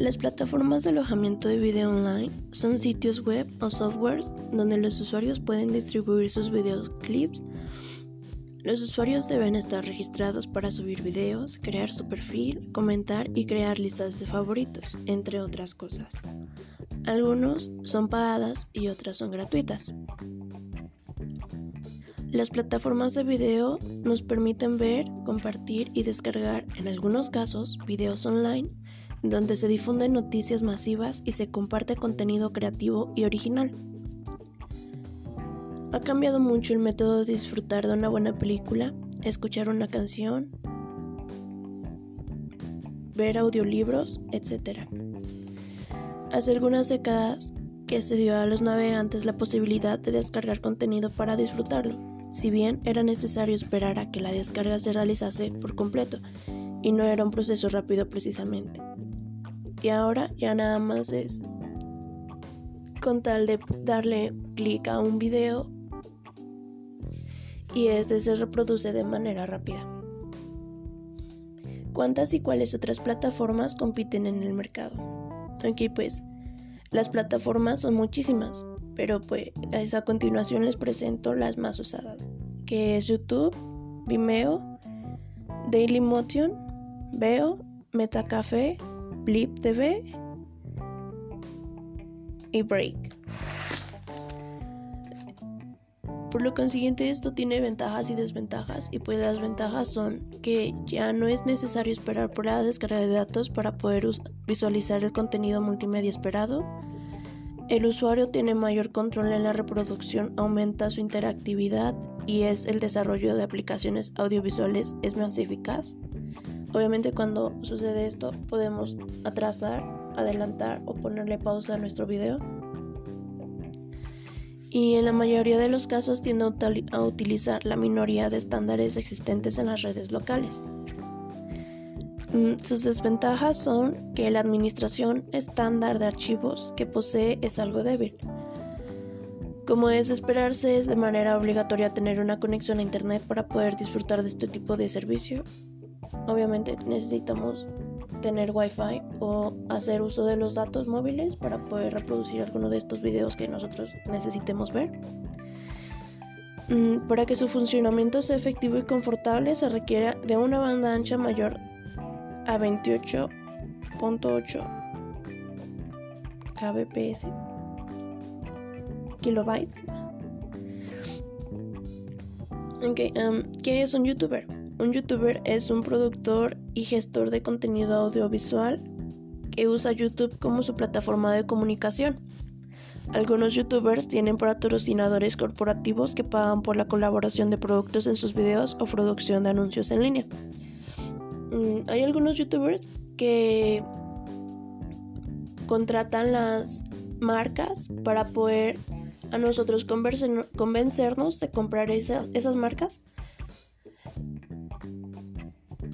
Las plataformas de alojamiento de video online son sitios web o softwares donde los usuarios pueden distribuir sus videoclips. Los usuarios deben estar registrados para subir videos, crear su perfil, comentar y crear listas de favoritos, entre otras cosas. Algunos son pagadas y otras son gratuitas. Las plataformas de video nos permiten ver, compartir y descargar, en algunos casos, videos online donde se difunden noticias masivas y se comparte contenido creativo y original. Ha cambiado mucho el método de disfrutar de una buena película, escuchar una canción, ver audiolibros, etc. Hace algunas décadas que se dio a los navegantes la posibilidad de descargar contenido para disfrutarlo, si bien era necesario esperar a que la descarga se realizase por completo, y no era un proceso rápido precisamente y ahora ya nada más es con tal de darle clic a un video y este se reproduce de manera rápida. ¿Cuántas y cuáles otras plataformas compiten en el mercado? Aquí pues las plataformas son muchísimas, pero pues a continuación les presento las más usadas, que es YouTube, Vimeo, Dailymotion, Veo, Metacafé, Blip TV y Break. Por lo consiguiente esto tiene ventajas y desventajas y pues las ventajas son que ya no es necesario esperar por la descarga de datos para poder visualizar el contenido multimedia esperado. El usuario tiene mayor control en la reproducción, aumenta su interactividad y es el desarrollo de aplicaciones audiovisuales es más eficaz. Obviamente cuando sucede esto podemos atrasar, adelantar o ponerle pausa a nuestro video. Y en la mayoría de los casos tiende a utilizar la minoría de estándares existentes en las redes locales. Mm, sus desventajas son que la administración estándar de archivos que posee es algo débil. Como es esperarse, es de manera obligatoria tener una conexión a Internet para poder disfrutar de este tipo de servicio obviamente necesitamos tener wifi o hacer uso de los datos móviles para poder reproducir alguno de estos videos que nosotros necesitemos ver. Mm, para que su funcionamiento sea efectivo y confortable se requiere de una banda ancha mayor a 28.8 kbps kilobytes. Okay, um, ¿Qué es un youtuber? Un youtuber es un productor y gestor de contenido audiovisual que usa YouTube como su plataforma de comunicación. Algunos youtubers tienen patrocinadores corporativos que pagan por la colaboración de productos en sus videos o producción de anuncios en línea. Mm, hay algunos youtubers que contratan las marcas para poder a nosotros convencernos de comprar esas marcas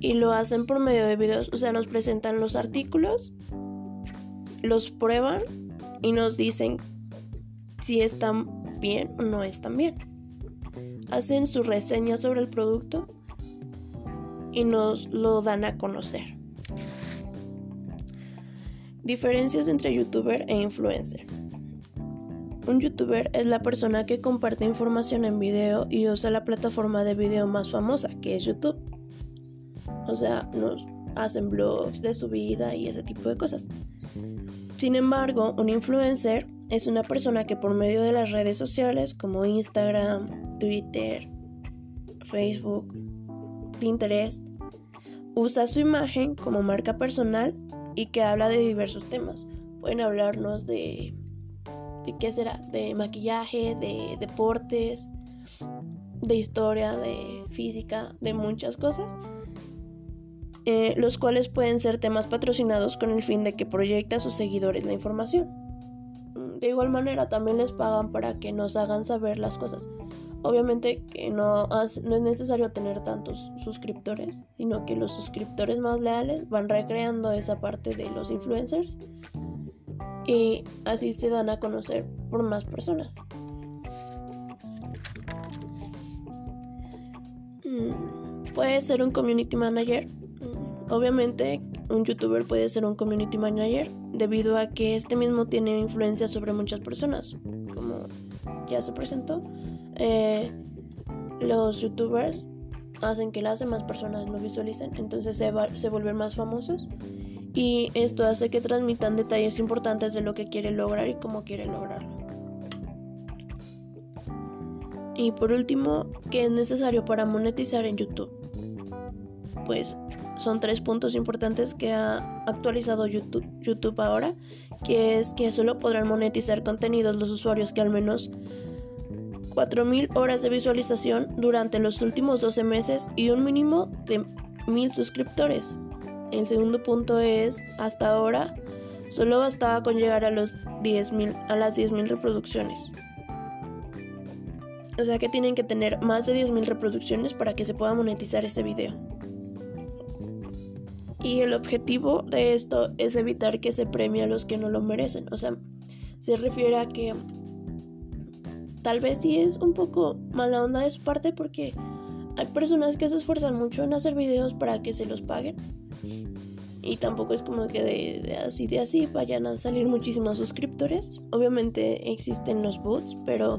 y lo hacen por medio de videos, o sea, nos presentan los artículos, los prueban y nos dicen si están bien o no están bien. Hacen su reseña sobre el producto y nos lo dan a conocer. Diferencias entre youtuber e influencer. Un youtuber es la persona que comparte información en video y usa la plataforma de video más famosa, que es YouTube o sea, nos hacen blogs de su vida y ese tipo de cosas. Sin embargo, un influencer es una persona que por medio de las redes sociales como Instagram, Twitter, Facebook, Pinterest, usa su imagen como marca personal y que habla de diversos temas. Pueden hablarnos de, de qué será, de maquillaje, de deportes, de historia, de física, de muchas cosas. Eh, los cuales pueden ser temas patrocinados con el fin de que proyecte a sus seguidores la información. Mm, de igual manera, también les pagan para que nos hagan saber las cosas. Obviamente que no, no es necesario tener tantos suscriptores, sino que los suscriptores más leales van recreando esa parte de los influencers y así se dan a conocer por más personas. Mm, puede ser un community manager Obviamente un youtuber puede ser un community manager debido a que este mismo tiene influencia sobre muchas personas. Como ya se presentó, eh, los youtubers hacen que las demás personas lo visualicen, entonces se, se vuelven más famosos y esto hace que transmitan detalles importantes de lo que quieren lograr y cómo quieren lograrlo. Y por último, ¿qué es necesario para monetizar en YouTube? Pues son tres puntos importantes que ha actualizado YouTube, YouTube ahora, que es que solo podrán monetizar contenidos los usuarios que al menos 4.000 horas de visualización durante los últimos 12 meses y un mínimo de 1.000 suscriptores. El segundo punto es, hasta ahora, solo bastaba con llegar a, los 10 a las 10.000 reproducciones. O sea que tienen que tener más de 10.000 reproducciones para que se pueda monetizar ese video. Y el objetivo de esto es evitar que se premie a los que no lo merecen. O sea, se refiere a que tal vez sí es un poco mala onda de su parte porque hay personas que se esfuerzan mucho en hacer videos para que se los paguen y tampoco es como que de, así de así vayan a salir muchísimos suscriptores. Obviamente existen los bots, pero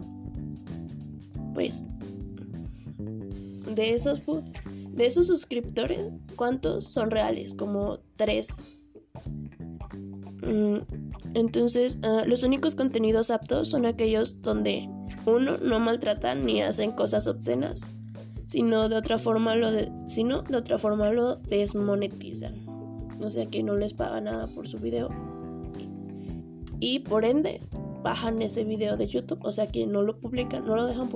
pues de esos bots, de esos suscriptores, ¿cuántos son reales? Como tres. Mm, entonces, ah, los únicos contenidos aptos son aquellos donde uno no maltratan ni hacen cosas obscenas, sino de otra forma lo sino de otra forma lo desmonetizan o sea que no les paga nada por su video. Y por ende bajan ese video de YouTube, o sea que no lo publican, no lo dejan